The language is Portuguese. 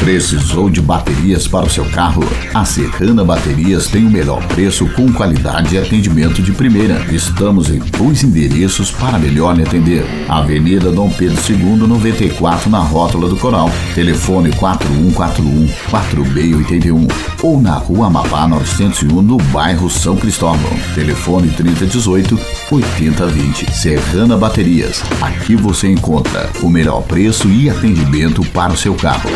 Precisou de baterias para o seu carro? A Serrana Baterias tem o melhor preço com qualidade e atendimento de primeira. Estamos em dois endereços para melhor atender. Avenida Dom Pedro II, 94, na Rótula do Coral. Telefone 4141 4681 ou na Rua Amapá 901, no bairro São Cristóvão. Telefone 3018 8020. Serrana Baterias. Aqui você encontra o melhor preço e atendimento para o seu carro.